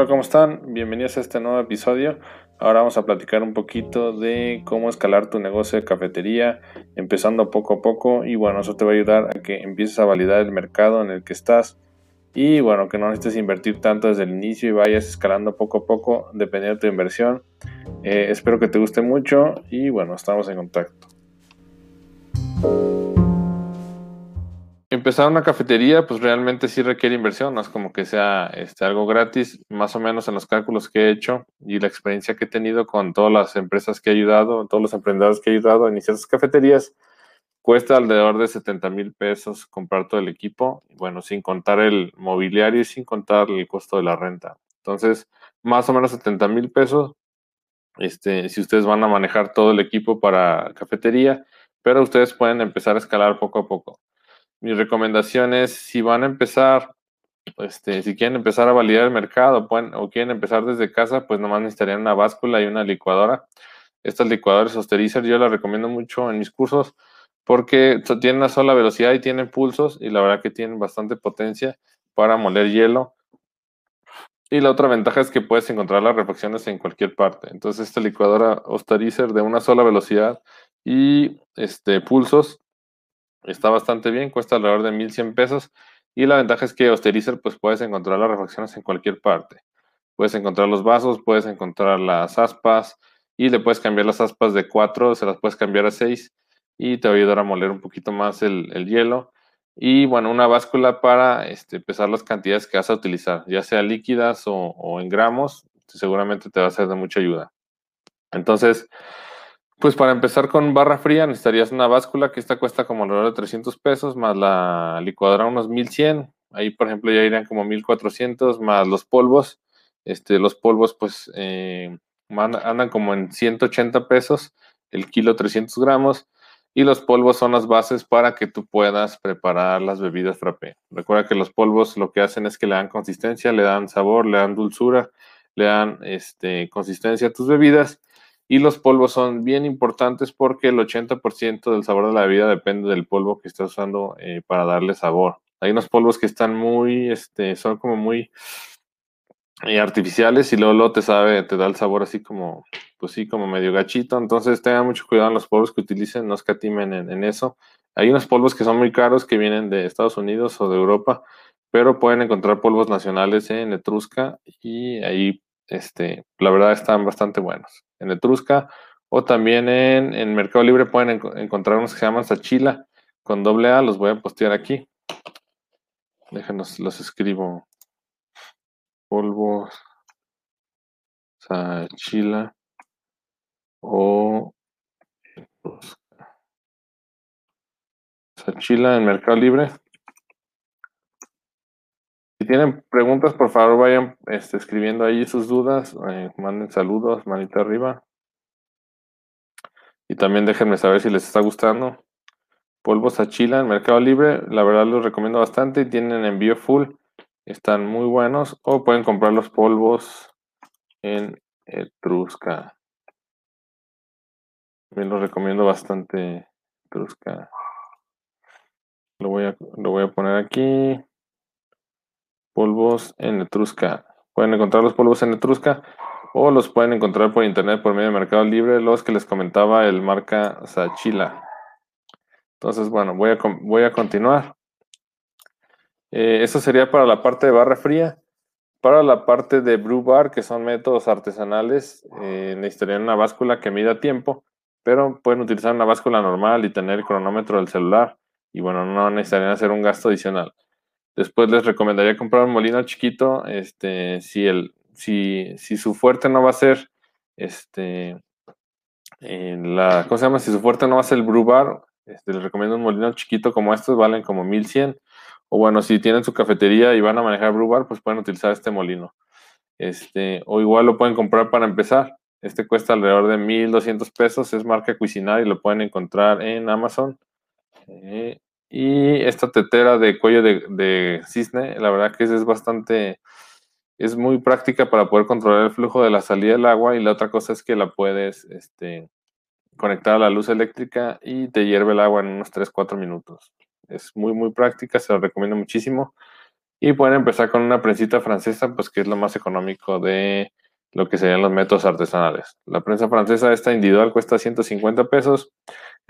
Hola, ¿cómo están? Bienvenidos a este nuevo episodio. Ahora vamos a platicar un poquito de cómo escalar tu negocio de cafetería, empezando poco a poco. Y bueno, eso te va a ayudar a que empieces a validar el mercado en el que estás. Y bueno, que no necesites invertir tanto desde el inicio y vayas escalando poco a poco dependiendo de tu inversión. Eh, espero que te guste mucho y bueno, estamos en contacto. Empezar una cafetería, pues realmente sí requiere inversión, no es como que sea este, algo gratis, más o menos en los cálculos que he hecho y la experiencia que he tenido con todas las empresas que he ayudado, todos los emprendedores que he ayudado a iniciar sus cafeterías, cuesta alrededor de 70 mil pesos comprar todo el equipo, bueno, sin contar el mobiliario y sin contar el costo de la renta. Entonces, más o menos 70 mil pesos, este, si ustedes van a manejar todo el equipo para cafetería, pero ustedes pueden empezar a escalar poco a poco mi recomendación es si van a empezar, este, si quieren empezar a validar el mercado pueden, o quieren empezar desde casa, pues nomás necesitarían una báscula y una licuadora. Estas licuadoras Osterizer yo las recomiendo mucho en mis cursos porque tienen una sola velocidad y tienen pulsos y la verdad que tienen bastante potencia para moler hielo. Y la otra ventaja es que puedes encontrar las refacciones en cualquier parte. Entonces esta licuadora Osterizer de una sola velocidad y este, pulsos está bastante bien, cuesta alrededor de 1100 pesos. Y la ventaja es que Osterizer, pues puedes encontrar las refacciones en cualquier parte. Puedes encontrar los vasos, puedes encontrar las aspas y le puedes cambiar las aspas de 4, se las puedes cambiar a 6 y te va a ayudar a moler un poquito más el, hielo. Y bueno, una báscula para este, pesar las cantidades que vas a utilizar, ya sea líquidas o, o en gramos, seguramente te va a ser de mucha ayuda. Entonces, pues para empezar con barra fría necesitarías una báscula que esta cuesta como alrededor de 300 pesos, más la licuadora unos 1100. Ahí, por ejemplo, ya irían como 1400, más los polvos. Este, los polvos, pues, eh, andan como en 180 pesos, el kilo 300 gramos. Y los polvos son las bases para que tú puedas preparar las bebidas frappé. Recuerda que los polvos lo que hacen es que le dan consistencia, le dan sabor, le dan dulzura, le dan este, consistencia a tus bebidas y los polvos son bien importantes porque el 80% del sabor de la bebida depende del polvo que estás usando eh, para darle sabor. Hay unos polvos que están muy, este, son como muy eh, artificiales y luego, te sabe, te da el sabor así como, pues sí, como medio gachito. Entonces tengan mucho cuidado en los polvos que utilicen, no escatimen en, en eso. Hay unos polvos que son muy caros que vienen de Estados Unidos o de Europa, pero pueden encontrar polvos nacionales en Etrusca y ahí este, la verdad están bastante buenos. En Etrusca o también en, Mercado Libre pueden encontrar unos que se llaman Sachila con doble A, los voy a postear aquí. Déjenos, los escribo. Polvos Sachila o Sachila en Mercado Libre. Tienen preguntas, por favor vayan este, escribiendo ahí sus dudas, eh, manden saludos, manita arriba. Y también déjenme saber si les está gustando. Polvos Achila en Mercado Libre, la verdad los recomiendo bastante. Tienen envío full, están muy buenos. O pueden comprar los polvos en Etrusca. También los recomiendo bastante. Etrusca. Lo voy a, lo voy a poner aquí polvos en Etrusca. Pueden encontrar los polvos en Etrusca o los pueden encontrar por internet por medio de Mercado Libre, los que les comentaba el marca Sachila. Entonces, bueno, voy a, voy a continuar. Eh, eso sería para la parte de barra fría. Para la parte de brew bar, que son métodos artesanales, eh, necesitarían una báscula que mida tiempo, pero pueden utilizar una báscula normal y tener el cronómetro del celular. Y bueno, no necesitarían hacer un gasto adicional. Después les recomendaría comprar un molino chiquito, este, si, el, si, si su fuerte no va a ser, este, la, ¿cómo se llama? Si su fuerte no va a ser el brew bar, este, les recomiendo un molino chiquito como estos, valen como 1100. O bueno, si tienen su cafetería y van a manejar brew bar, pues pueden utilizar este molino. Este, o igual lo pueden comprar para empezar. Este cuesta alrededor de 1200 pesos, es marca Cuisinart y lo pueden encontrar en Amazon. Eh, y esta tetera de cuello de, cisne, la verdad que es, bastante, es muy práctica para poder controlar el flujo de la salida del agua y la otra cosa es que la puedes este, conectar a la luz eléctrica y te hierve el agua en unos 3-4 minutos. Es muy, muy práctica, se lo recomiendo muchísimo. Y pueden empezar con una prensita francesa, pues que es lo más económico de lo que serían los métodos artesanales. La prensa francesa, esta individual, cuesta 150 pesos.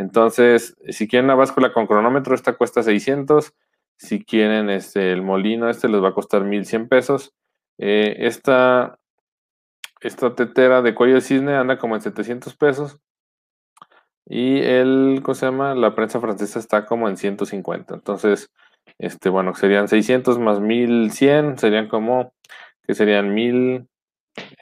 Entonces, si quieren una báscula con cronómetro, esta cuesta 600. Si quieren este, el molino, este les va a costar 1100 pesos. Eh, esta, esta tetera de cuello de cisne anda como en 700 pesos. Y el, ¿cómo se llama? La prensa francesa está como en 150. Entonces, este, bueno, serían 600 más 1100, serían como, que serían 1000,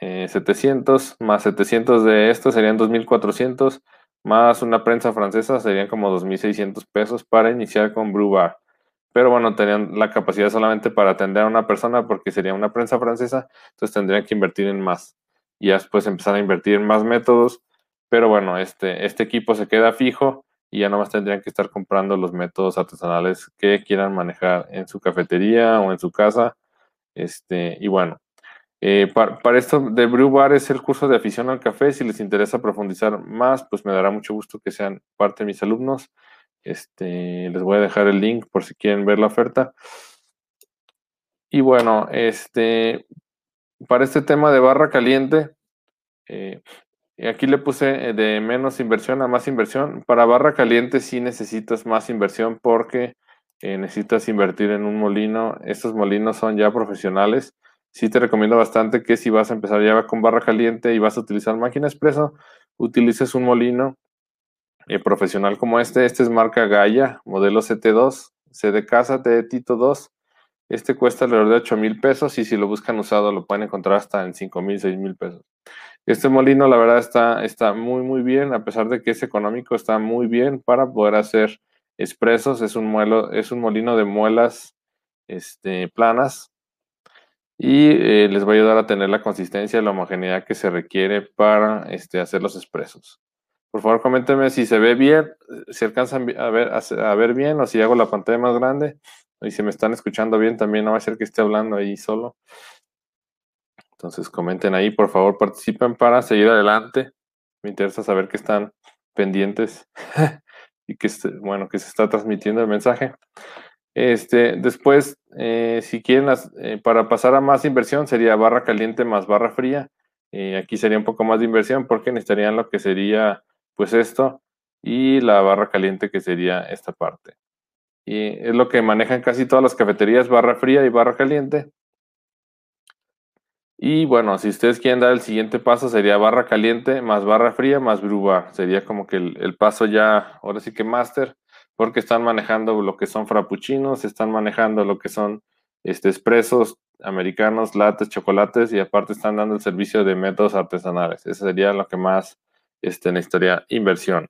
700 eh, más 700 de esto serían 2400 más una prensa francesa serían como 2600 pesos para iniciar con Brew Bar. Pero bueno, tenían la capacidad solamente para atender a una persona porque sería una prensa francesa, entonces tendrían que invertir en más. Y después empezar a invertir en más métodos. Pero bueno, este, este equipo se queda fijo y ya nomás tendrían que estar comprando los métodos artesanales que quieran manejar en su cafetería o en su casa. Este, y bueno, eh, para, esto de Brew Bar es el curso de afición al café. Si les interesa profundizar más, pues me dará mucho gusto que sean parte de mis alumnos. Este, les voy a dejar el link por si quieren ver la oferta. Y bueno, este, para este tema de barra caliente, eh, aquí le puse eh, de menos inversión a más inversión. Para barra caliente sí necesitas más inversión porque necesitas invertir en un molino. Estos molinos son ya profesionales sí te recomiendo bastante que si vas a empezar ya con barra caliente y vas a utilizar máquina expreso, utilices un molino eh, profesional como este. Este es marca Gaia, modelo CT2, C de casa, de Tito 2. Este cuesta alrededor de 8 mil pesos y si lo buscan usado lo pueden encontrar hasta en 5 mil, 6 mil pesos. Este molino la verdad está, está muy muy bien, a pesar de que es económico, está muy bien para poder hacer expresos. Es un, muelo, es un molino de muelas este, planas y eh, les va a ayudar a tener la consistencia y la homogeneidad que se requiere para este, hacer los expresos. Por favor, coméntenme si se ve bien, si alcanzan a ver, a, ver bien o si hago la pantalla más grande. Y si me están escuchando bien, también no va a ser que esté hablando ahí solo. Entonces comenten ahí, por favor, participen para seguir adelante. Me interesa saber que están pendientes y que, bueno, que se está transmitiendo el mensaje. Este, después, eh, si quieren, eh, para pasar a más inversión, sería barra caliente más barra fría. Eh, aquí sería un poco más de inversión porque necesitarían lo que sería, pues esto, y la barra caliente que sería esta parte. Y es lo que manejan casi todas las cafeterías, barra fría y barra caliente. Y bueno, si ustedes quieren dar el siguiente paso, sería barra caliente más barra fría más brew Sería como que el, paso ya, ahora sí que máster porque están manejando lo que son frappuccinos, están manejando lo que son este, americanos, lates, chocolates y aparte están dando el servicio de métodos artesanales. Eso sería lo que más este, necesitaría inversión.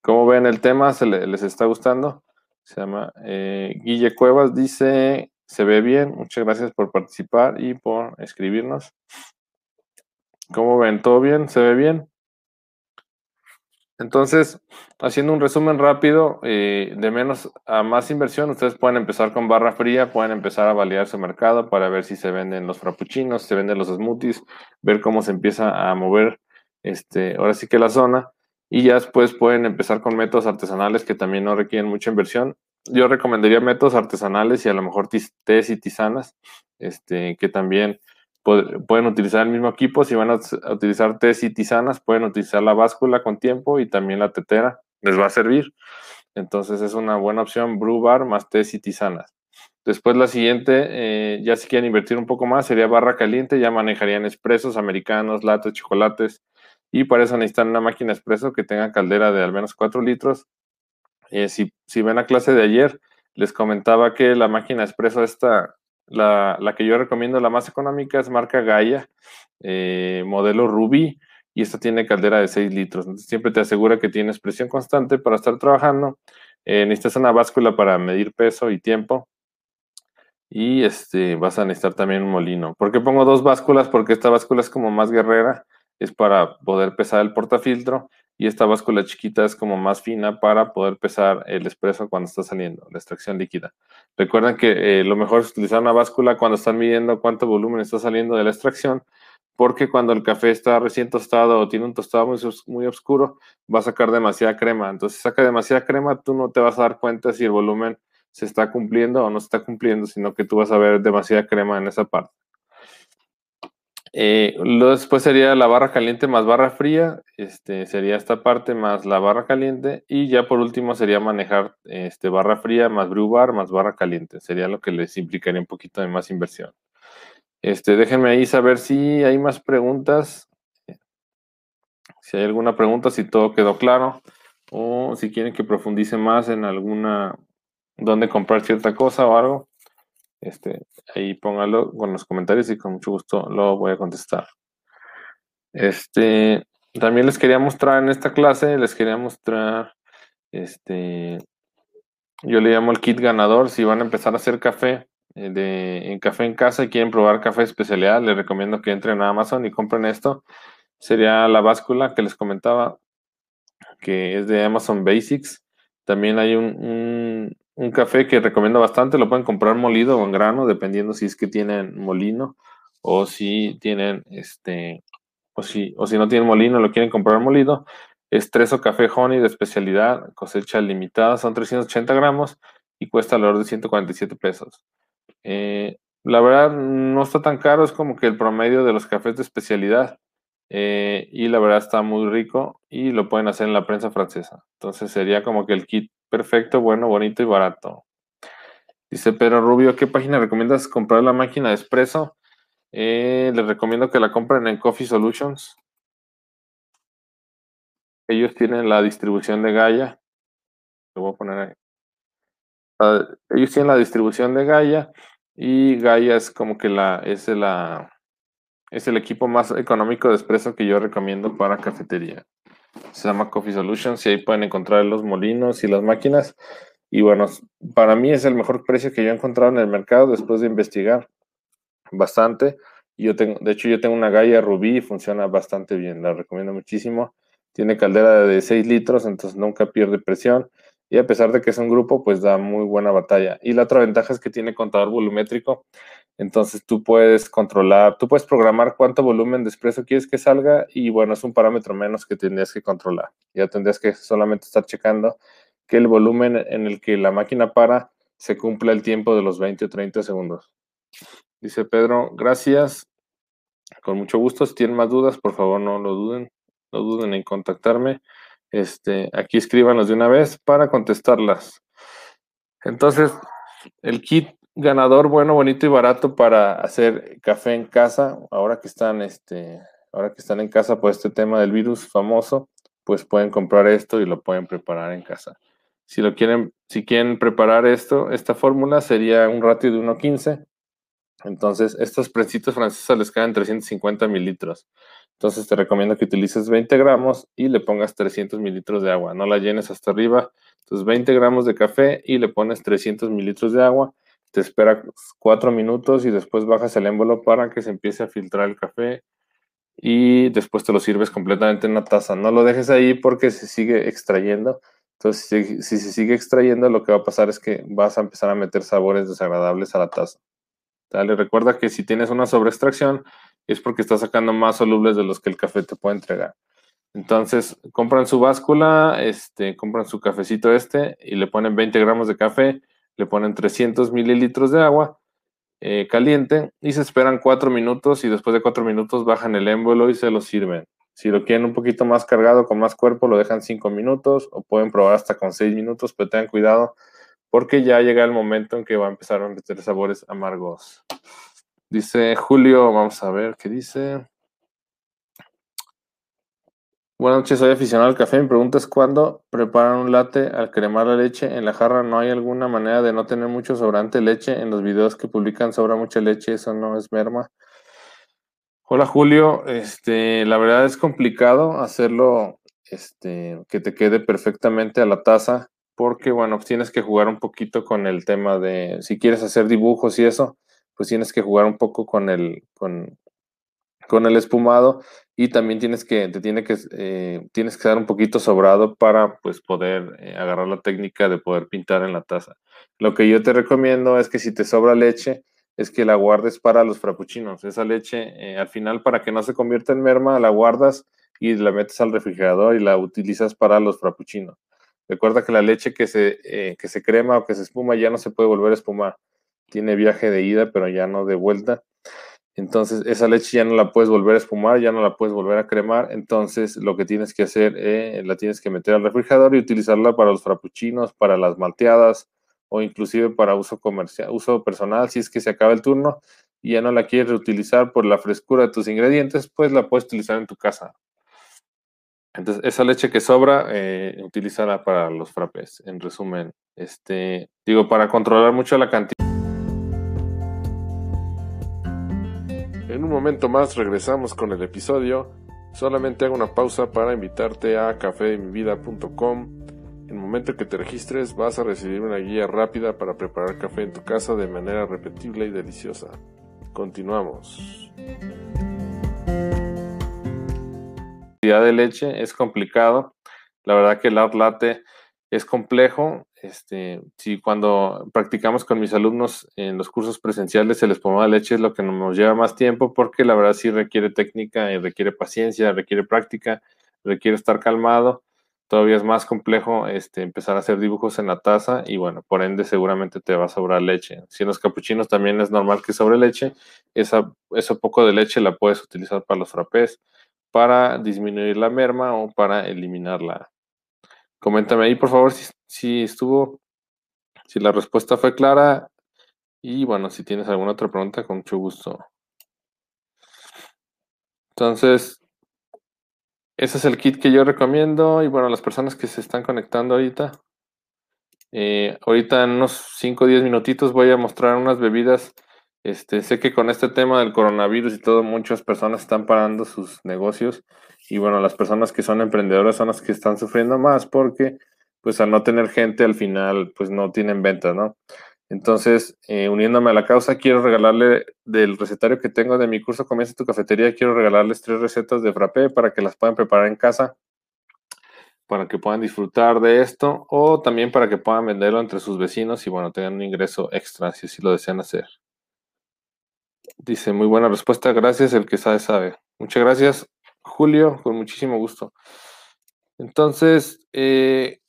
Como ven el tema? ¿Se les está gustando? Se llama eh, Guille Cuevas, dice, se ve bien, muchas gracias por participar y por escribirnos. ¿Cómo ven? ¿Todo bien? ¿Se ve bien? Entonces, haciendo un resumen rápido, eh, de menos a más inversión, ustedes pueden empezar con barra fría, pueden empezar a validar su mercado para ver si se venden los frappuccinos, si se venden los smoothies, ver cómo se empieza a mover, este, ahora sí que la zona, y ya después pueden empezar con métodos artesanales que también no requieren mucha inversión. Yo recomendaría métodos artesanales y a lo mejor tés y tisanas, este, que también pueden utilizar el mismo equipo. Si van a, utilizar tés y tisanas, pueden utilizar la báscula con tiempo y también la tetera. Les va a servir. Entonces es una buena opción, brew bar más tés y tisanas. Después la siguiente, eh, ya si quieren invertir un poco más, sería barra caliente. Ya manejarían expresos americanos, latas, chocolates. Y para eso necesitan una máquina expreso que tenga caldera de al menos 4 litros. Eh, si, si ven la clase de ayer, les comentaba que la máquina expreso esta la, que yo recomiendo, la más económica, es marca Gaia, eh, modelo Ruby, y esta tiene caldera de 6 litros. Siempre te asegura que tienes presión constante para estar trabajando. Eh, necesitas una báscula para medir peso y tiempo. y este, vas a necesitar también un molino. ¿Por qué pongo dos básculas? Porque esta báscula es como más guerrera, es para poder pesar el portafiltro y esta báscula chiquita es como más fina para poder pesar el espresso cuando está saliendo, la extracción líquida. Recuerden que eh, lo mejor es utilizar una báscula cuando están midiendo cuánto volumen está saliendo de la extracción, porque cuando el café está recién tostado o tiene un tostado muy, muy oscuro, va a sacar demasiada crema. Entonces, si saca demasiada crema, tú no te vas a dar cuenta si el volumen se está cumpliendo o no se está cumpliendo, sino que tú vas a ver demasiada crema en esa parte. Eh, después sería la barra caliente más barra fría, este, sería esta parte más la barra caliente y ya por último sería manejar este, barra fría más brew bar más barra caliente, sería lo que les implicaría un poquito de más inversión. Este, déjenme ahí saber si hay más preguntas, si hay alguna pregunta, si todo quedó claro o si quieren que profundice más en alguna, dónde comprar cierta cosa o algo. Este, ahí póngalo con los comentarios y con mucho gusto lo voy a contestar. Este, también les quería mostrar en esta clase, les quería mostrar, este, yo le llamo el kit ganador. Si van a empezar a hacer café, eh, de, en café en casa y quieren probar café especialidad, les recomiendo que entren a Amazon y compren esto. Sería la báscula que les comentaba, que es de Amazon Basics. También hay un, un café que recomiendo bastante, lo pueden comprar molido o en grano, dependiendo si es que tienen molino o si tienen este, o si, o si no tienen molino, lo quieren comprar molido. Estreso Café Honey de especialidad, cosecha limitada, son 380 gramos y cuesta alrededor de 147 pesos. Eh, la verdad no está tan caro, es como que el promedio de los cafés de especialidad. Eh, y la verdad está muy rico y lo pueden hacer en la prensa francesa. Entonces sería como que el kit perfecto, bueno, bonito y barato. Dice Pedro Rubio, ¿qué página recomiendas comprar la máquina de espresso? Eh, les recomiendo que la compren en Coffee Solutions. Ellos tienen la distribución de Gaia. Lo voy a poner ahí. Ah, ellos tienen la distribución de Gaia y Gaia es como que la es la es el equipo más económico de espresso que yo recomiendo para cafetería. Se llama Coffee Solutions y ahí pueden encontrar los molinos y las máquinas. Y bueno, para mí es el mejor precio que yo he encontrado en el mercado después de investigar bastante. Yo tengo, de hecho, yo tengo una Gaia Rubí y funciona bastante bien, la recomiendo muchísimo. Tiene caldera de 6 litros, entonces nunca pierde presión. Y a pesar de que es un grupo, pues da muy buena batalla. Y la otra ventaja es que tiene contador volumétrico. Entonces tú puedes controlar, tú puedes programar cuánto volumen de expreso quieres que salga y bueno, es un parámetro menos que tendrías que controlar. Ya tendrías que solamente estar checando que el volumen en el que la máquina para se cumpla el tiempo de los 20 o 30 segundos. Dice Pedro, gracias. Con mucho gusto. Si tienen más dudas, por favor no lo duden. No duden en contactarme. Este, aquí escríbanos de una vez para contestarlas. Entonces, el kit ganador bueno, bonito y barato para hacer café en casa. Ahora que están, este, ahora que están en casa por este tema del virus famoso, pues pueden comprar esto y lo pueden preparar en casa. Si lo quieren, si quieren preparar esto, esta fórmula sería un ratio de 1.15. Entonces, estos presitos francesas les caen 350 mililitros. Entonces, te recomiendo que utilices 20 gramos y le pongas 300 mililitros de agua. No la llenes hasta arriba. Entonces, 20 gramos de café y le pones 300 mililitros de agua te espera cuatro minutos y después bajas el émbolo para que se empiece a filtrar el café y después te lo sirves completamente en una taza. No lo dejes ahí porque se sigue extrayendo. Entonces, si, se sigue extrayendo, lo que va a pasar es que vas a empezar a meter sabores desagradables a la taza. Dale, recuerda que si tienes una sobreextracción es porque estás sacando más solubles de los que el café te puede entregar. Entonces, compran su báscula, este, compran su cafecito este y le ponen 20 gramos de café le ponen 300 mililitros de agua eh, caliente y se esperan 4 minutos y después de 4 minutos bajan el émbolo y se lo sirven. Si lo quieren un poquito más cargado, con más cuerpo, lo dejan 5 minutos o pueden probar hasta con 6 minutos, pero tengan cuidado porque ya llega el momento en que va a empezar a meter sabores amargos. Dice Julio, vamos a ver qué dice. Buenas noches, soy aficionado al café. Mi pregunta es cuándo preparan un latte al cremar la leche en la jarra. ¿No hay alguna manera de no tener mucho sobrante leche? En los videos que publican sobra mucha leche, eso no es merma. Hola Julio, este, la verdad es complicado hacerlo, este, que te quede perfectamente a la taza. porque, bueno, tienes que jugar un poquito con el tema de, si quieres hacer dibujos y eso, pues tienes que jugar un poco con el, con, con el espumado y también tienes que, te tiene que, eh, tienes que dar un poquito sobrado para pues poder eh, agarrar la técnica de poder pintar en la taza. Lo que yo te recomiendo es que si te sobra leche, es que la guardes para los frappuccinos. Esa leche, eh, al final, para que no se convierta en merma, la guardas y la metes al refrigerador y la utilizas para los frappuccinos. Recuerda que la leche que se, que se crema o que se espuma ya no se puede volver a espumar. Tiene viaje de ida, pero ya no de vuelta. Entonces, esa leche ya no la puedes volver a espumar, ya no la puedes volver a cremar. Entonces, lo que tienes que hacer, eh, la tienes que meter al refrigerador y utilizarla para los frappuccinos, para las malteadas o inclusive para uso comercial, uso personal. Si es que se acaba el turno y ya no la quieres reutilizar por la frescura de tus ingredientes, pues la puedes utilizar en tu casa. Entonces, esa leche que sobra, eh, para los frappés. En resumen, este, digo, para controlar mucho la cantidad. En un momento más regresamos con el episodio. Solamente hago una pausa para invitarte a cafemivida.com. En el momento que te registres vas a recibir una guía rápida para preparar café en tu casa de manera repetible y deliciosa. Continuamos. La de leche es complicado. La verdad que el art latte es complejo. Este, si cuando practicamos con mis alumnos en los cursos presenciales el espumado de leche es lo que nos lleva más tiempo porque la verdad sí requiere técnica y requiere paciencia, requiere práctica, requiere estar calmado. Todavía es más complejo este, empezar a hacer dibujos en la taza y bueno, por ende seguramente te va a sobrar leche. Si en los capuchinos también es normal que sobre leche, esa, eso poco de leche la puedes utilizar para los frappés, para disminuir la merma o para eliminarla. Coméntame ahí, por favor, si, estuvo, si la respuesta fue clara. Y bueno, si tienes alguna otra pregunta, con mucho gusto. Entonces, ese es el kit que yo recomiendo. Y bueno, las personas que se están conectando ahorita, eh, ahorita en unos 5 o 10 minutitos voy a mostrar unas bebidas. Este, sé que con este tema del coronavirus y todo, muchas personas están parando sus negocios y bueno, las personas que son emprendedoras son las que están sufriendo más porque pues al no tener gente al final pues no tienen ventas, ¿no? Entonces, eh, uniéndome a la causa, quiero regalarle del recetario que tengo de mi curso Comienza tu cafetería, quiero regalarles tres recetas de frappé para que las puedan preparar en casa, para que puedan disfrutar de esto o también para que puedan venderlo entre sus vecinos y bueno, tengan un ingreso extra si así lo desean hacer. Dice, muy buena respuesta, gracias, el que sabe sabe. Muchas gracias. Julio, con muchísimo gusto. Entonces, eh,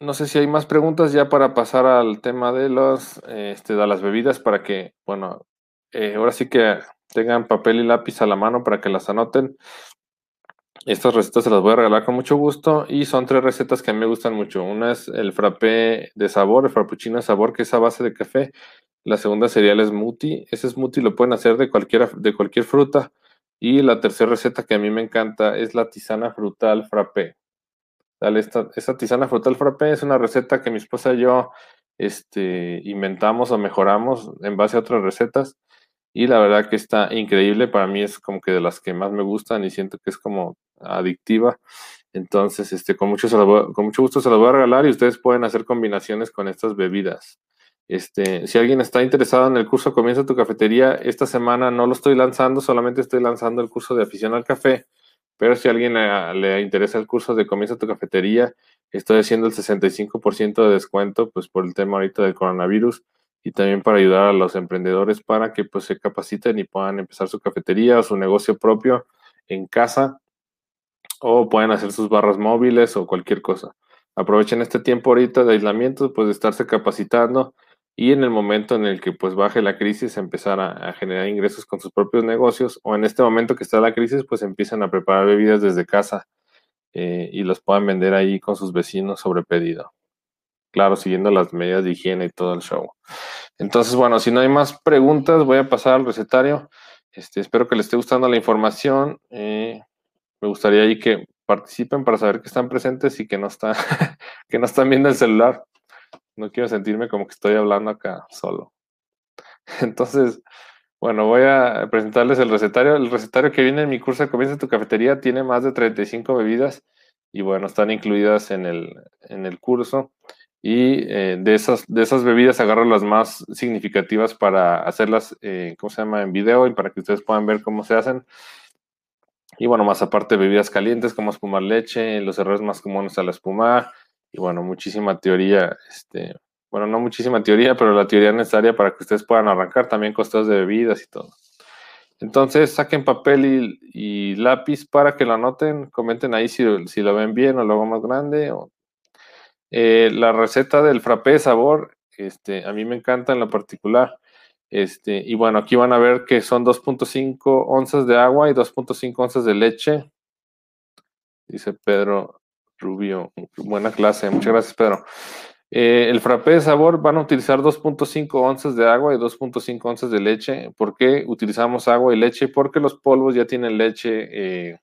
no sé si hay más preguntas ya para pasar al tema de, los, este, de las bebidas para que, bueno, eh, ahora sí que tengan papel y lápiz a la mano para que las anoten. Estas recetas se las voy a regalar con mucho gusto y son tres recetas que a mí me gustan mucho. Una es el frappé de sabor, el frappuccino de sabor, que es a base de café. La segunda sería el smoothie. Ese smoothie lo pueden hacer de, de cualquier fruta. Y la tercera receta que a mí me encanta es la tisana frutal frappé. Dale, esta, tisana frutal frappé es una receta que mi esposa y yo este, inventamos o mejoramos en base a otras recetas. Y la verdad que está increíble. Para mí es como que de las que más me gustan y siento que es como adictiva. Entonces, este, con, mucho con mucho gusto se las voy a regalar y ustedes pueden hacer combinaciones con estas bebidas. Este, si alguien está interesado en el curso Comienza tu cafetería, esta semana no lo estoy lanzando, solamente estoy lanzando el curso de afición al café. Pero si a alguien le, interesa el curso de Comienza tu cafetería, estoy haciendo el 65% de descuento, pues por el tema ahorita del coronavirus y también para ayudar a los emprendedores para que pues se capaciten y puedan empezar su cafetería o su negocio propio en casa o pueden hacer sus barras móviles o cualquier cosa. Aprovechen este tiempo ahorita de aislamiento, pues de estarse capacitando y en el momento en el que pues baje la crisis empezar a, generar ingresos con sus propios negocios o en este momento que está la crisis pues empiezan a preparar bebidas desde casa eh, y los puedan vender ahí con sus vecinos sobre pedido. Claro, siguiendo las medidas de higiene y todo el show. Entonces, bueno, si no hay más preguntas, voy a pasar al recetario. Este, espero que les esté gustando la información. Eh, me gustaría ahí que participen para saber que están presentes y que no, está, que no están viendo el celular. No quiero sentirme como que estoy hablando acá solo. Entonces, bueno, voy a presentarles el recetario. El recetario que viene en mi curso de Comienza tu cafetería tiene más de 35 bebidas y bueno, están incluidas en el, en el curso. Y eh, de, esas, de esas bebidas agarro las más significativas para hacerlas, eh, ¿cómo se llama?, en video y para que ustedes puedan ver cómo se hacen. Y bueno, más aparte bebidas calientes como espumar leche, los errores más comunes a la espuma y bueno, muchísima teoría, este, bueno, no muchísima teoría, pero la teoría necesaria para que ustedes puedan arrancar también costos de bebidas y todo. Entonces, saquen papel y, lápiz para que lo anoten, comenten ahí si, si, lo ven bien o lo hago más grande. Eh, la receta del frappé de sabor, este, a mí me encanta en lo particular. Este, y bueno, aquí van a ver que son 2.5 onzas de agua y 2.5 onzas de leche. Dice Pedro Rubio, buena clase, muchas gracias Pedro. Eh, el frappé de sabor van a utilizar 2.5 onzas de agua y 2.5 onzas de leche. ¿Por qué utilizamos agua y leche? Porque los polvos ya tienen leche, eh,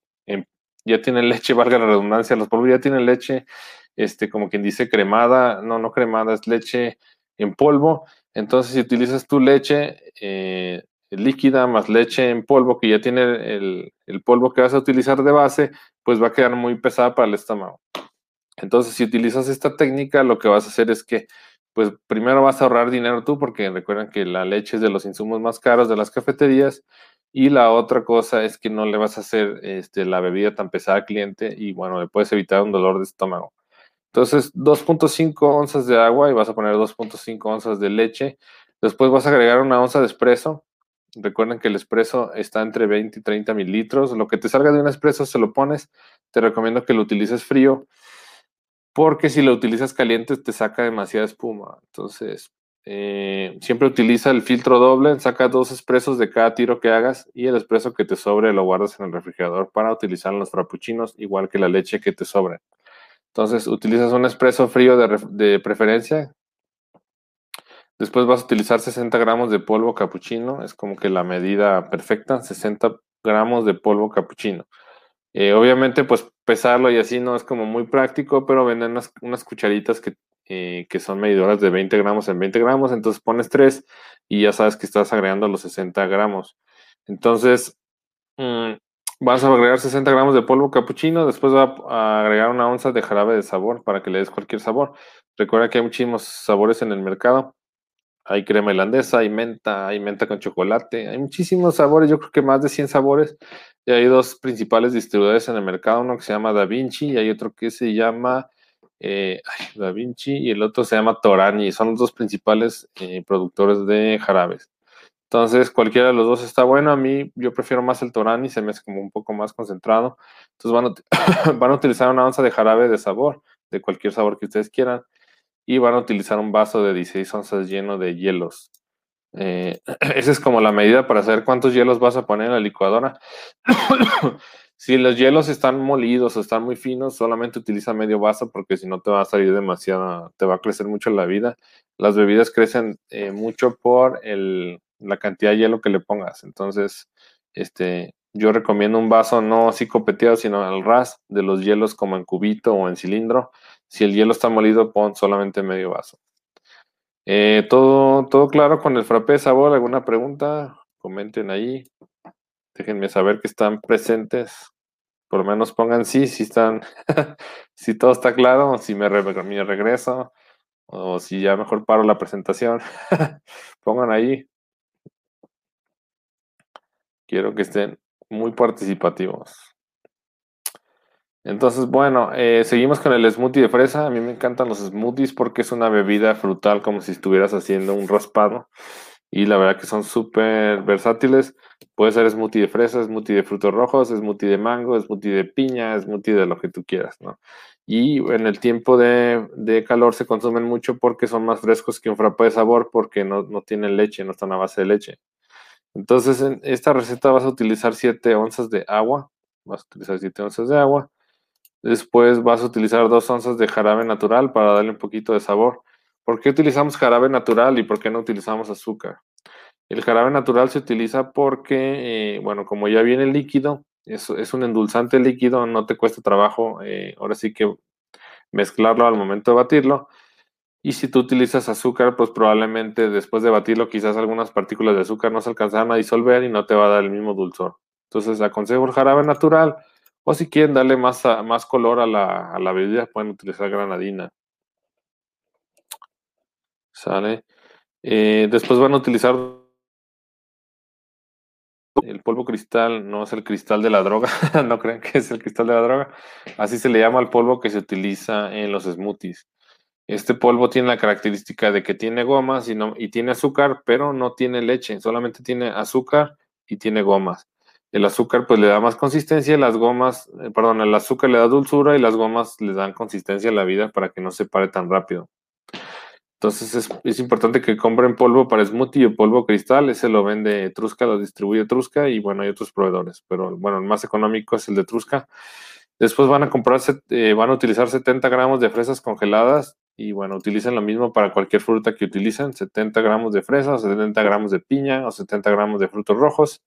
ya tienen leche, valga la redundancia, los polvos ya tienen leche, este, como quien dice cremada, no, no cremada, es leche en polvo. Entonces, si utilizas tu leche eh, líquida más leche en polvo, que ya tiene el polvo que vas a utilizar de base, pues va a quedar muy pesada para el estómago. Entonces, si utilizas esta técnica, lo que vas a hacer es que, pues primero vas a ahorrar dinero tú, porque recuerden que la leche es de los insumos más caros de las cafeterías, y la otra cosa es que no le vas a hacer este, la bebida tan pesada al cliente y bueno, le puedes evitar un dolor de estómago. Entonces, 2.5 onzas de agua y vas a poner 2.5 onzas de leche. Después vas a agregar una onza de espresso. Recuerden que el espresso está entre 20 y 30 mililitros. Lo que te salga de un espresso se lo pones. Te recomiendo que lo utilices frío porque si lo utilizas caliente te saca demasiada espuma. Entonces, eh, siempre utiliza el filtro doble, saca dos expresos de cada tiro que hagas y el expreso que te sobre lo guardas en el refrigerador para utilizar en los frappuccinos, igual que la leche que te sobre. Entonces, utilizas un expreso frío de, de preferencia. Después vas a utilizar 60 gramos de polvo capuchino, es como que la medida perfecta, 60 gramos de polvo capuchino. Eh, obviamente, pues pesarlo y así no es como muy práctico, pero venden unas, cucharitas que, eh, que, son medidoras de 20 gramos en 20 gramos, entonces pones 3 y ya sabes que estás agregando los 60 gramos. Entonces, mm, vas a agregar 60 gramos de polvo capuchino, después va a agregar una onza de jarabe de sabor para que le des cualquier sabor. Recuerda que hay muchísimos sabores en el mercado. Hay crema irlandesa, hay menta, hay menta con chocolate, hay muchísimos sabores, yo creo que más de 100 sabores. Y hay dos principales distribuidores en el mercado, uno que se llama Da Vinci y hay otro que se llama eh, Da Vinci y el otro se llama Torani. Son los dos principales eh, productores de jarabes. Entonces, cualquiera de los dos está bueno. A mí, yo prefiero más el Torani, se me hace como un poco más concentrado. Entonces, van a, van a utilizar una onza de jarabe de sabor, de cualquier sabor que ustedes quieran y van a utilizar un vaso de 16 onzas lleno de hielos. Eh, esa es como la medida para saber cuántos hielos vas a poner en la licuadora. si los hielos están molidos o están muy finos, solamente utiliza medio vaso porque si no te va a salir demasiado, te va a crecer mucho la vida. Las bebidas crecen eh, mucho por el, la cantidad de hielo que le pongas. Entonces, este, yo recomiendo un vaso no así copeteado, sino al ras de los hielos como en cubito o en cilindro si el hielo está molido, pon solamente medio vaso. Eh, ¿todo, ¿Todo claro con el frappé sabor? ¿Alguna pregunta? Comenten ahí. Déjenme saber que están presentes. Por lo menos pongan sí, si están, si todo está claro, si me, me regreso, o si ya mejor paro la presentación. pongan ahí. Quiero que estén muy participativos. Entonces, bueno, eh, seguimos con el smoothie de fresa. A mí me encantan los smoothies porque es una bebida frutal como si estuvieras haciendo un raspado. Y la verdad que son súper versátiles. Puede ser smoothie de fresa, smoothie de frutos rojos, smoothie de mango, smoothie de piña, smoothie de lo que tú quieras, ¿no? Y en el tiempo de, de calor se consumen mucho porque son más frescos que un frappé de sabor porque no, no tienen leche, no están a base de leche. Entonces, en esta receta vas a utilizar 7 onzas de agua. Vas a utilizar 7 onzas de agua Después vas a utilizar dos onzas de jarabe natural para darle un poquito de sabor. ¿Por qué utilizamos jarabe natural y por qué no utilizamos azúcar? El jarabe natural se utiliza porque, eh, bueno, como ya viene líquido, es, es, un endulzante líquido, no te cuesta trabajo, eh, ahora sí que mezclarlo al momento de batirlo. Y si tú utilizas azúcar, pues probablemente después de batirlo, quizás algunas partículas de azúcar no se alcanzarán a disolver y no te va a dar el mismo dulzor. Entonces, aconsejo el jarabe natural O si quieren darle más, más color a la, a la bebida, pueden utilizar granadina. ¿Sale? Eh, después van a utilizar el polvo cristal, no es el cristal de la droga, no crean que es el cristal de la droga. Así se le llama al polvo que se utiliza en los smoothies. Este polvo tiene la característica de que tiene gomas y, no, y tiene azúcar, pero no tiene leche, solamente tiene azúcar y tiene gomas. El azúcar pues le da más consistencia, las gomas, eh, perdón, el azúcar le da dulzura y las gomas le dan consistencia a la vida para que no se pare tan rápido. Entonces es, importante que compren polvo para smoothie o polvo cristal, ese lo vende Trusca, lo distribuye Trusca y bueno, hay otros proveedores, pero bueno, el más económico es el de Trusca. Después van a comprarse, eh, van a utilizar 70 gramos de fresas congeladas y bueno, utilicen lo mismo para cualquier fruta que utilicen, 70 gramos de fresas, 70 gramos de piña o 70 gramos de frutos rojos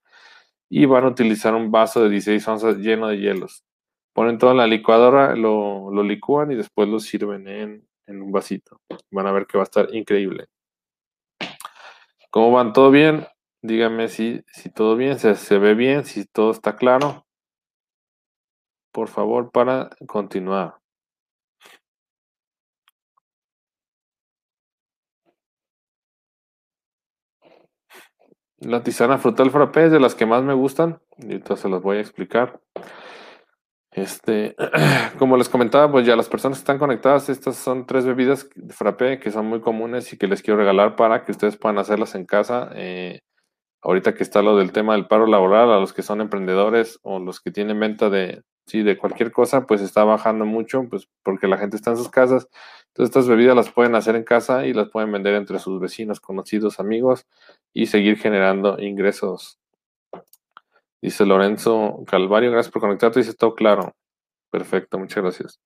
y van a utilizar un vaso de 16 onzas lleno de hielos. Ponen todo en la licuadora, lo, licúan y después lo sirven en, un vasito. Van a ver que va a estar increíble. ¿Cómo van? ¿Todo bien? Díganme si, si todo bien, si se ve bien, si todo está claro. Por favor, para continuar. La tisana frutal frappé es de las que más me gustan. Ahorita se las voy a explicar. Este, como les comentaba, pues ya las personas que están conectadas, estas son tres bebidas de frappé que son muy comunes y que les quiero regalar para que ustedes puedan hacerlas en casa. Eh, ahorita que está lo del tema del paro laboral, a los que son emprendedores o los que tienen venta de, sí, de cualquier cosa, pues está bajando mucho, pues porque la gente está en sus casas. Entonces estas bebidas las pueden hacer en casa y las pueden vender entre sus vecinos, conocidos, amigos y seguir generando ingresos. Dice Lorenzo Calvario, gracias por conectarte. Dice todo claro. Perfecto, muchas gracias.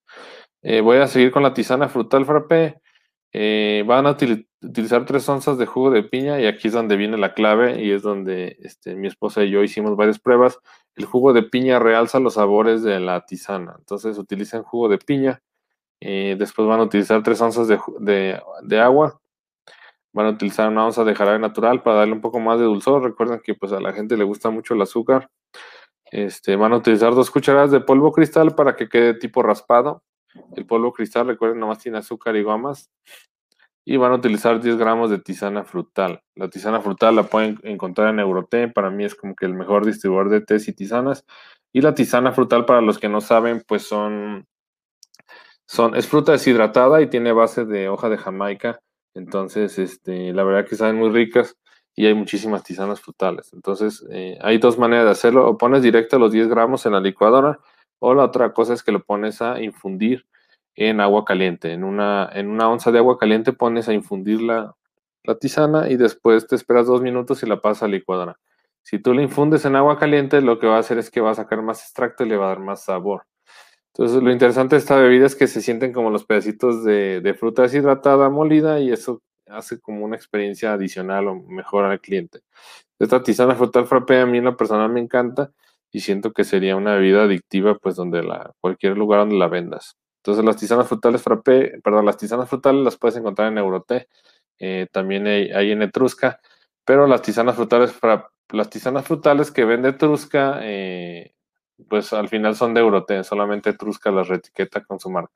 Eh, voy a seguir con la tisana frutal frappé. Eh, van a utilizar tres onzas de jugo de piña y aquí es donde viene la clave y es donde este, mi esposa y yo hicimos varias pruebas. El jugo de piña realza los sabores de la tisana. Entonces utilizan jugo de piña. Eh, después van a utilizar tres onzas de, agua. Van a utilizar una onza de jarabe natural para darle un poco más de dulzor. Recuerden que pues a la gente le gusta mucho el azúcar. Este, van a utilizar dos cucharadas de polvo cristal para que quede tipo raspado. El polvo cristal, recuerden, nomás tiene azúcar y gomas. Y van a utilizar 10 gramos de tisana frutal. La tisana frutal la pueden encontrar en Euroté. Para mí es como que el mejor distribuidor de tés y tisanas. Y la tisana frutal, para los que no saben, pues son, son es fruta deshidratada y tiene base de hoja de Jamaica. Entonces, este, la verdad que saben muy ricas y hay muchísimas tisanas frutales. Entonces, eh, hay dos maneras de hacerlo. O pones directo los 10 gramos en la licuadora o la otra cosa es que lo pones a infundir en agua caliente. En una, en una onza de agua caliente pones a infundir la, la tisana y después te esperas dos minutos y la pasas a la licuadora. Si tú la infundes en agua caliente, lo que va a hacer es que va a sacar más extracto y le va a dar más sabor. Entonces, lo interesante de esta bebida es que se sienten como los pedacitos de, de fruta deshidratada molida y eso hace como una experiencia adicional o mejor al cliente. Esta tisana frutal frappé a mí en lo personal me encanta y siento que sería una bebida adictiva pues donde la, cualquier lugar donde la vendas. Entonces las tisanas frutales frappé, perdón, las tisanas frutales las puedes encontrar en Euroté, eh, también hay, en Etrusca, pero las tisanas frutales, las tisanas frutales que vende Etrusca, eh, pues al final son de Euroté, solamente Etrusca las reetiqueta con su marca.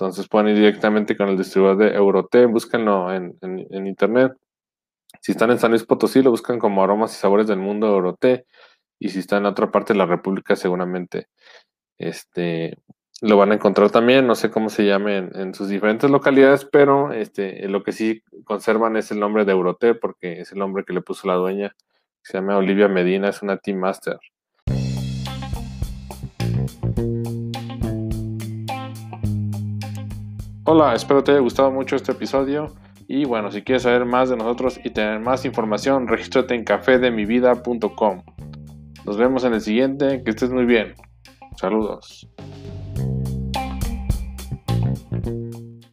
Entonces pueden ir directamente con el distribuidor de Euroté, búsquenlo en, internet. Si están en San Luis Potosí, lo buscan como aromas y sabores del mundo Euroté. Y si están en otra parte de la República, seguramente este, lo van a encontrar también. No sé cómo se llame en, sus diferentes localidades, pero este, lo que sí conservan es el nombre de Euroté, porque es el nombre que le puso la dueña. Se llama Olivia Medina, es una Team Master. Hola, espero te haya gustado mucho este episodio. Y bueno, si quieres saber más de nosotros y tener más información, regístrate en cafedemivida.com. Nos vemos en el siguiente, que estés muy bien. Saludos.